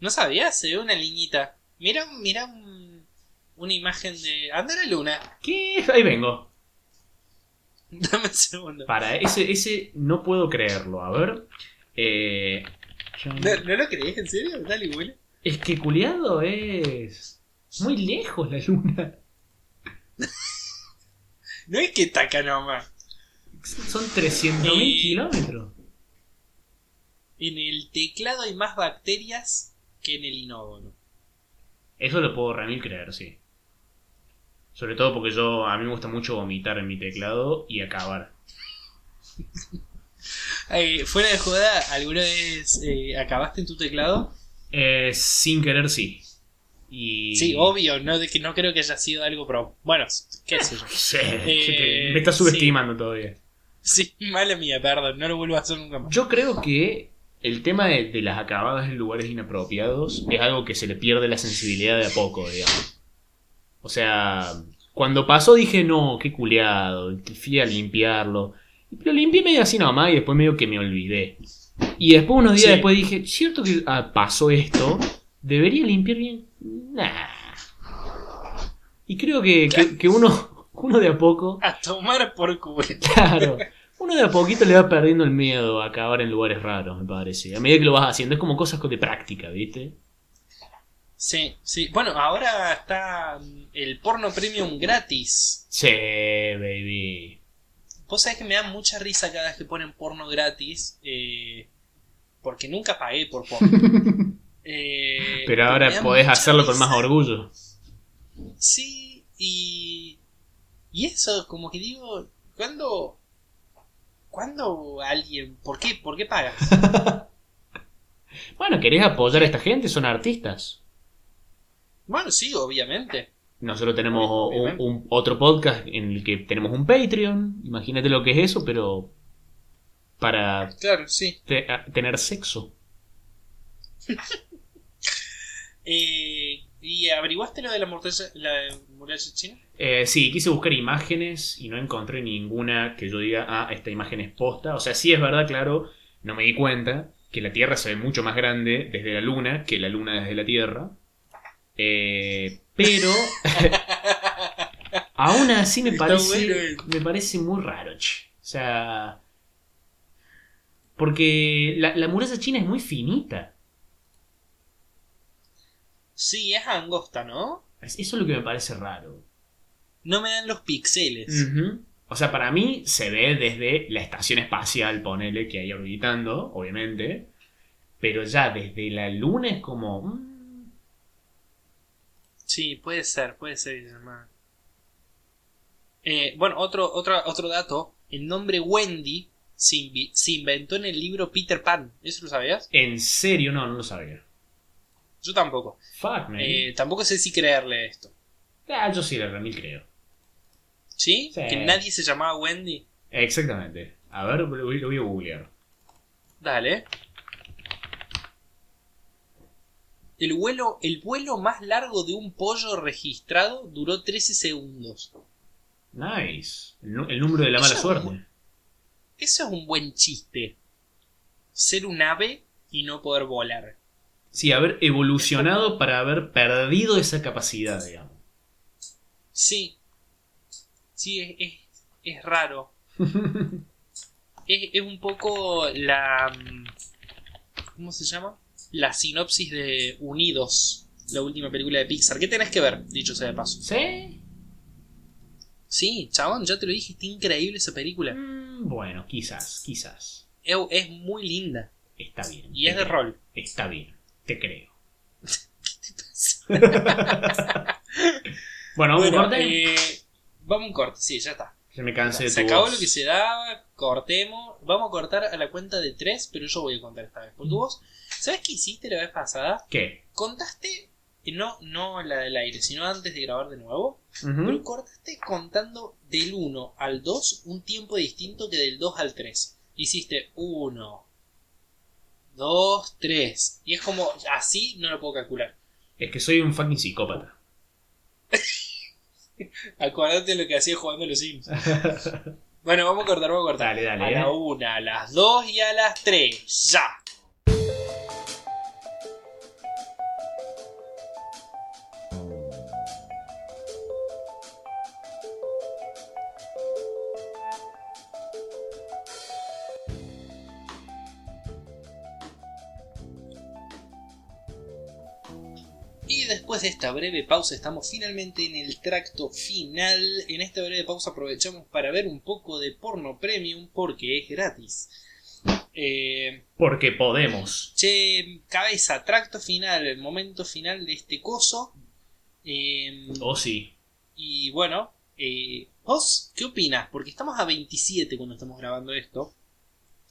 No sabía, se ve una liñita. Mira, mira un- una imagen de. Anda la luna. ¿Qué? Ahí vengo. Dame un segundo. Para, ese, ese no puedo creerlo. A ver. Eh, ¿No, no lo crees en serio? Dale, huele. es que culiado es muy lejos la luna. No es que taca nomás. Son 300.000 Y- kilómetros. En el teclado hay más bacterias que en el inodoro. Eso lo puedo remil creer, sí. Sobre todo porque yo, a mí me gusta mucho vomitar en mi teclado y acabar. Fuera de joda, ¿alguna vez eh, acabaste en tu teclado? Eh, sin querer, sí. Y... Sí, obvio, no, de que no creo que haya sido algo pro. Bueno, qué sé yo. Sí, Eh, me estás subestimando todavía. Sí, mala mía, perdón, no lo vuelvo a hacer nunca más. Yo creo que el tema de, de las acabadas en lugares inapropiados es algo que se le pierde la sensibilidad de a poco, digamos. O sea, cuando pasó dije, no, qué culeado, fui a limpiarlo. Lo limpié medio así nomás y después medio que me olvidé. Y después, unos días Sí. después dije, cierto que ah, pasó esto, debería limpiar bien. Nah. Y creo que, que, que uno, uno de a poco A tomar por culo. Claro. Uno de a poquito le va perdiendo el miedo a acabar en lugares raros, me parece. A medida que lo vas haciendo, es como cosas de práctica, ¿viste? Sí, sí. Bueno, ahora está el porno premium gratis. Sí, baby. Vos sabés que me da mucha risa cada vez que ponen porno gratis. eh, porque nunca pagué por porno. Eh, Pero ahora podés hacerlo con más orgullo. Sí, y. Y eso, como que digo, ¿cuándo. ¿Cuándo alguien. ¿Por qué? ¿Por qué pagas? Bueno, ¿querés apoyar a esta gente? Son artistas. bueno, sí, obviamente. Nosotros tenemos un, otro podcast en el que tenemos un Patreon. Imagínate lo que es eso, pero para Claro, sí. te- tener sexo. Eh, ¿Y averiguaste lo de la muralla, la muralla china? Eh, sí, quise buscar imágenes y no encontré ninguna que yo diga, ah, esta imagen es posta. O sea, sí es verdad, claro, no me di cuenta que la Tierra se ve mucho más grande desde la Luna que la Luna desde la Tierra. Eh, pero aún así me Está parece, bueno me parece muy raro. che. O sea, porque la, la muralla china es muy finita. Sí, es angosta, ¿no? Eso es lo que me parece raro. No me dan los píxeles. O sea, para mí se ve desde la estación espacial, ponele, que hay orbitando, obviamente. Pero ya desde la luna es como. Sí, puede ser, puede ser. hermano. Eh, bueno, otro, otro, otro dato. El nombre Wendy se, invi- se inventó en el libro Peter Pan. ¿Eso lo sabías? En serio, no, no lo sabía. Yo tampoco. Fuck, man. Eh, tampoco sé si creerle esto. Ah, yo sí, la remil creo. ¿Sí? Sí. Que nadie se llamaba Wendy. Exactamente. A ver, lo voy, lo voy a googlear. Dale. El vuelo, el vuelo más largo de un pollo registrado duró 13 segundos. Nice. El, número de la mala suerte. Eso es un buen chiste. ser un ave y no poder volar. Sí, haber evolucionado para haber perdido esa capacidad, digamos. Sí. Sí, es, es, es raro. es, es un poco la... mm, ¿Cómo se llama? La sinopsis de Unidos, la última película de Pixar. ¿Qué tenés que ver, dicho sea de paso? ¿Sí? Sí, chabón, ya te lo dije, está increíble esa película. Mm, bueno, quizás, quizás. Es, es muy linda. Está bien. Y es de rol. Está bien, te creo. bueno, ¿un Bueno, corte? eh, vamos a un corte, sí, ya está. Se me cansé de Se tu acabó voz. lo que se daba, cortemos. Vamos a cortar a la cuenta de tres, pero yo voy a contar esta vez. Porque vos, ¿sabes qué hiciste la vez pasada? ¿Qué? Contaste, eh, no, no la del aire, sino antes de grabar de nuevo. Ujú. Pero cortaste contando del 1 al 2 un tiempo distinto que del 2 al 3. Hiciste 1, 2, 3. Y es como, así no lo puedo calcular. Es que soy un fucking psicópata. Acordate lo que hacía jugando a los Sims. Bueno, vamos a cortar, vamos a cortar. Dale, dale, A eh. la 1, a las 2 y a las 3. ¡Ya! Después de esta breve pausa estamos finalmente en el tracto final. En esta breve pausa aprovechamos para ver un poco de porno premium porque es gratis. Eh, Porque podemos. che, cabeza, tracto final, el momento final de este coso. Eh, Oh, sí. y bueno, eh, ¿vos qué opinas? Porque estamos a 27 cuando estamos grabando esto.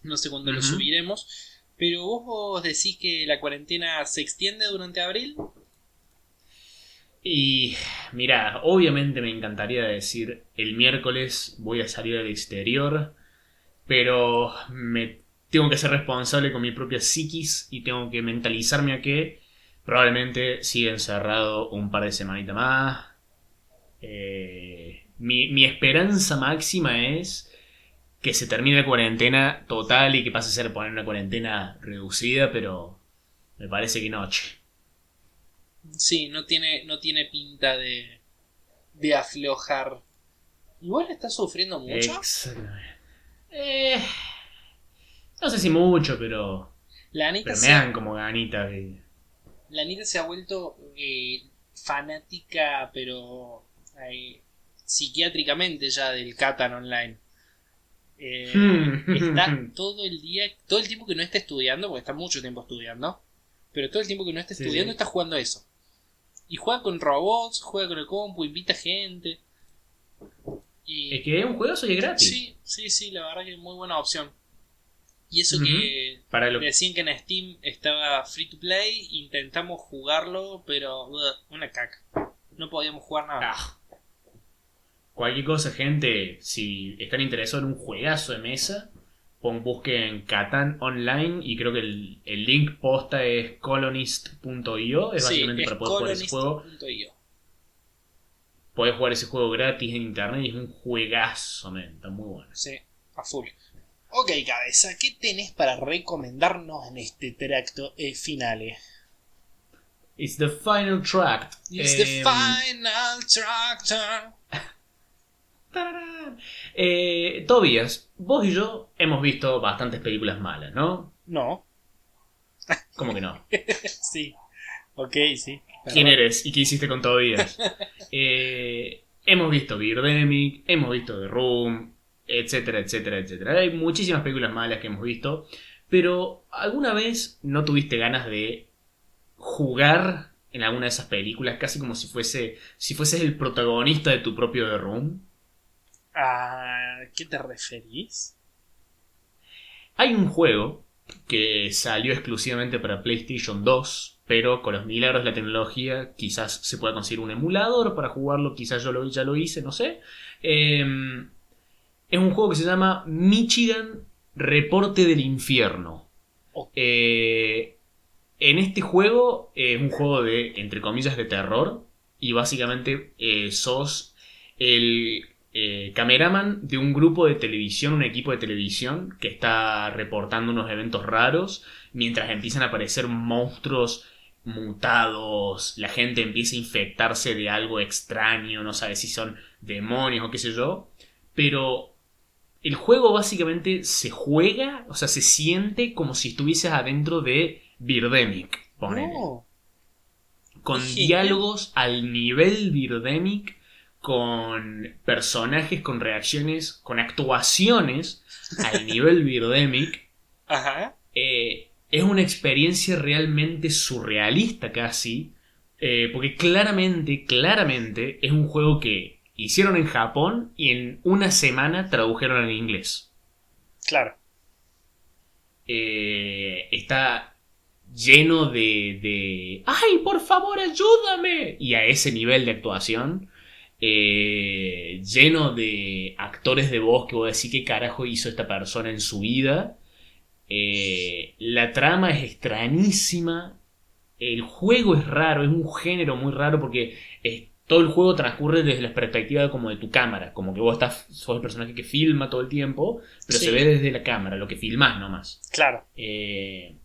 No sé cuándo lo subiremos. Pero vos, vos decís que la cuarentena se extiende durante abril. Y mira, obviamente me encantaría decir el miércoles voy a salir al exterior, pero me tengo que ser responsable con mi propia psiquis y tengo que mentalizarme a que probablemente siga encerrado un par de semanitas más. Eh, mi, mi esperanza máxima es que se termine la cuarentena total y que pase a ser poner una cuarentena reducida, pero me parece que noche. Sí, no tiene, no tiene pinta de, de aflojar. Igual está sufriendo mucho. Exactamente. Eh, no sé si mucho, pero, La Anita, pero me se, dan como ganitas. de- la Anita se ha vuelto eh, fanática, pero eh, psiquiátricamente ya del Catan Online. Eh, Hmm. está todo el día, todo el tiempo que no esté estudiando, porque está mucho tiempo estudiando, pero todo el tiempo que no esté Sí, estudiando sí. está jugando eso. Y juega con robots, juega con el compu, invita gente. Y, Es que es un juego y es gratis. Sí, sí, sí, la verdad que es muy buena opción. Y eso que Para lo decían que en Steam estaba free to play, intentamos jugarlo, pero ugh, una caca. No podíamos jugar nada. Ah. Cualquier cosa, gente, si están interesados en un juegazo de mesa, pon, busquen Catan Online y creo que el, el link posta es colonist.io. Es Sí, básicamente es para poder jugar ese juego. Podés jugar ese juego gratis en internet y es un juegazo, men. Está muy bueno. Sí, a full. Ok, cabeza, ¿qué tenés para recomendarnos en este tracto eh, finale? It's the final track. It's the Em, final tractor. Eh, Tobias, vos y yo hemos visto bastantes películas malas, ¿no? No, ¿Cómo que no? sí. Ok, sí. ¿Quién eres y qué hiciste con Tobias? Eh, hemos visto Birdemic, hemos visto The Room, etcétera, etcétera, etcétera. Hay muchísimas películas malas que hemos visto, pero ¿alguna vez no tuviste ganas de jugar en alguna de esas películas casi como si fuese si fueses el protagonista de tu propio The Room? ¿A qué te referís? Hay un juego que salió exclusivamente para PlayStation 2, pero con los milagros de la tecnología quizás se pueda conseguir un emulador para jugarlo, quizás yo lo, ya lo hice, no sé. Eh, es un juego que se llama Michigan Reporte del Infierno. Eh, en este juego eh, es un juego de, entre comillas, de terror. Y básicamente eh, sos el eh, cameraman de un grupo de televisión, un equipo de televisión que está reportando unos eventos raros mientras empiezan a aparecer monstruos mutados, la gente empieza a infectarse de algo extraño, no sabe si son demonios o qué sé yo, pero el juego básicamente se juega, o sea, se siente como si estuvieses adentro de Birdemic, ponele. No. Con diálogos al nivel Birdemic, con personajes, con reacciones, con actuaciones al nivel Birdemic. Ajá. Eh, es una experiencia realmente surrealista casi, eh, porque claramente, claramente es un juego que hicieron en Japón y en una semana tradujeron en inglés. Claro. Eh, está lleno de, de... ¡Ay, por favor, ayúdame! Y a ese nivel de actuación. Eh, lleno de actores de voz que voy a decir qué carajo hizo esta persona en su vida. Eh, la trama es extrañísima. El juego es raro, es un género muy raro porque es- todo el juego transcurre desde la perspectiva como de tu cámara. Como que vos estás, sos el personaje que filma todo el tiempo, pero Sí. se ve desde la cámara, lo que filmás nomás. Claro. Eh,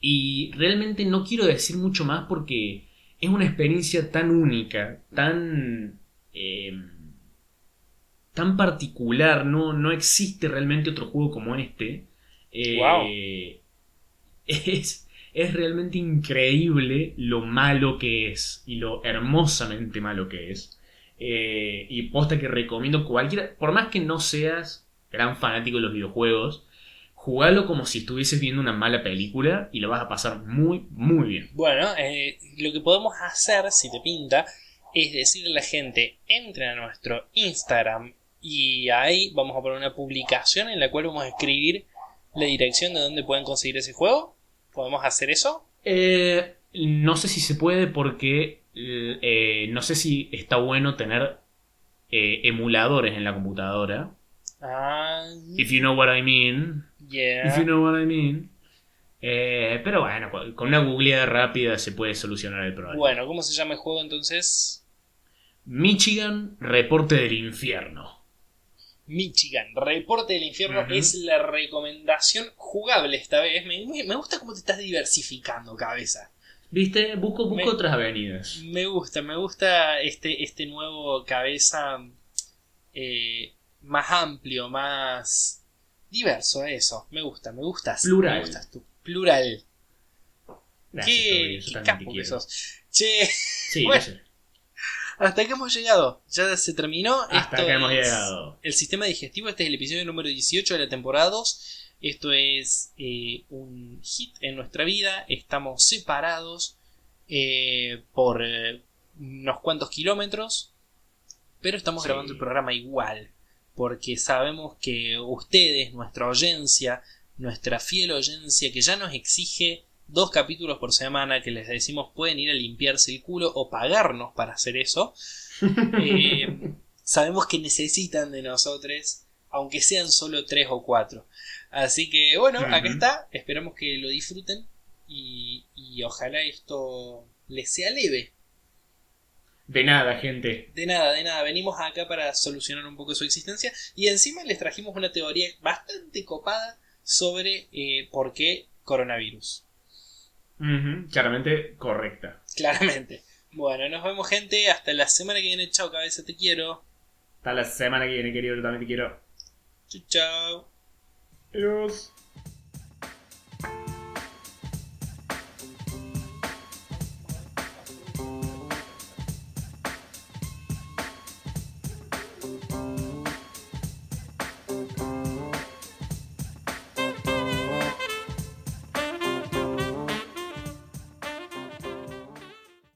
y realmente no quiero decir mucho más porque es una experiencia tan única, tan. eh, tan particular. No, no existe realmente otro juego como este. Eh. Es, es realmente increíble lo malo que es y lo hermosamente malo que es. Eh, y posta que recomiendo cualquiera, por más que no seas gran fanático de los videojuegos, jugalo como si estuvieses viendo una mala película y lo vas a pasar muy, muy bien. Bueno, eh, lo que podemos hacer, si te pinta, es decirle a la gente, entren a nuestro Instagram y ahí vamos a poner una publicación en la cual vamos a escribir la dirección de donde pueden conseguir ese juego. ¿Podemos hacer eso? Eh, no sé si se puede porque eh, no sé si está bueno tener eh, emuladores en la computadora. Ah, If you know what I mean. Yeah. If you know what I mean. Eh, pero bueno, con una googleada rápida se puede solucionar el problema. Bueno, ¿cómo se llama el juego entonces? Michigan, reporte del infierno. Michigan, Reporte del Infierno es la recomendación jugable esta vez. Me, me- me gusta cómo te estás diversificando, cabeza. ¿Viste? Busco, busco Me- otras avenidas. Me gusta, me gusta este, este nuevo cabeza eh, más amplio, más diverso, eso. Me gusta, me gustas. Plural. Me gustas tú. Plural. Gracias, qué yo capo que sos. Che, Sí, Bueno. hasta que hemos llegado. Ya se terminó. Hasta Esto que hemos llegado. El sistema digestivo, este es el episodio número 18 de la temporada 2. Esto es eh, un hit en nuestra vida. Estamos separados eh, por eh, unos cuantos kilómetros. Pero estamos Sí. grabando el programa igual. Porque sabemos que ustedes, nuestra audiencia, nuestra fiel audiencia, que ya nos exige dos capítulos por semana, que les decimos pueden ir a limpiarse el culo o pagarnos para hacer eso. Eh, sabemos que necesitan de nosotros, aunque sean solo tres o cuatro. Así que bueno, Ujú. acá está. Esperamos que lo disfruten y, y ojalá esto les sea leve. De nada, gente. De nada, de nada. Venimos acá para solucionar un poco su existencia y encima les trajimos una teoría bastante copada sobre eh, por qué coronavirus. Claramente correcta. Claramente. Bueno, nos vemos gente. Hasta la semana que viene. Chao, cabeza, te quiero. Hasta la semana que viene, querido. Yo también te quiero. Chau, chao. Adiós.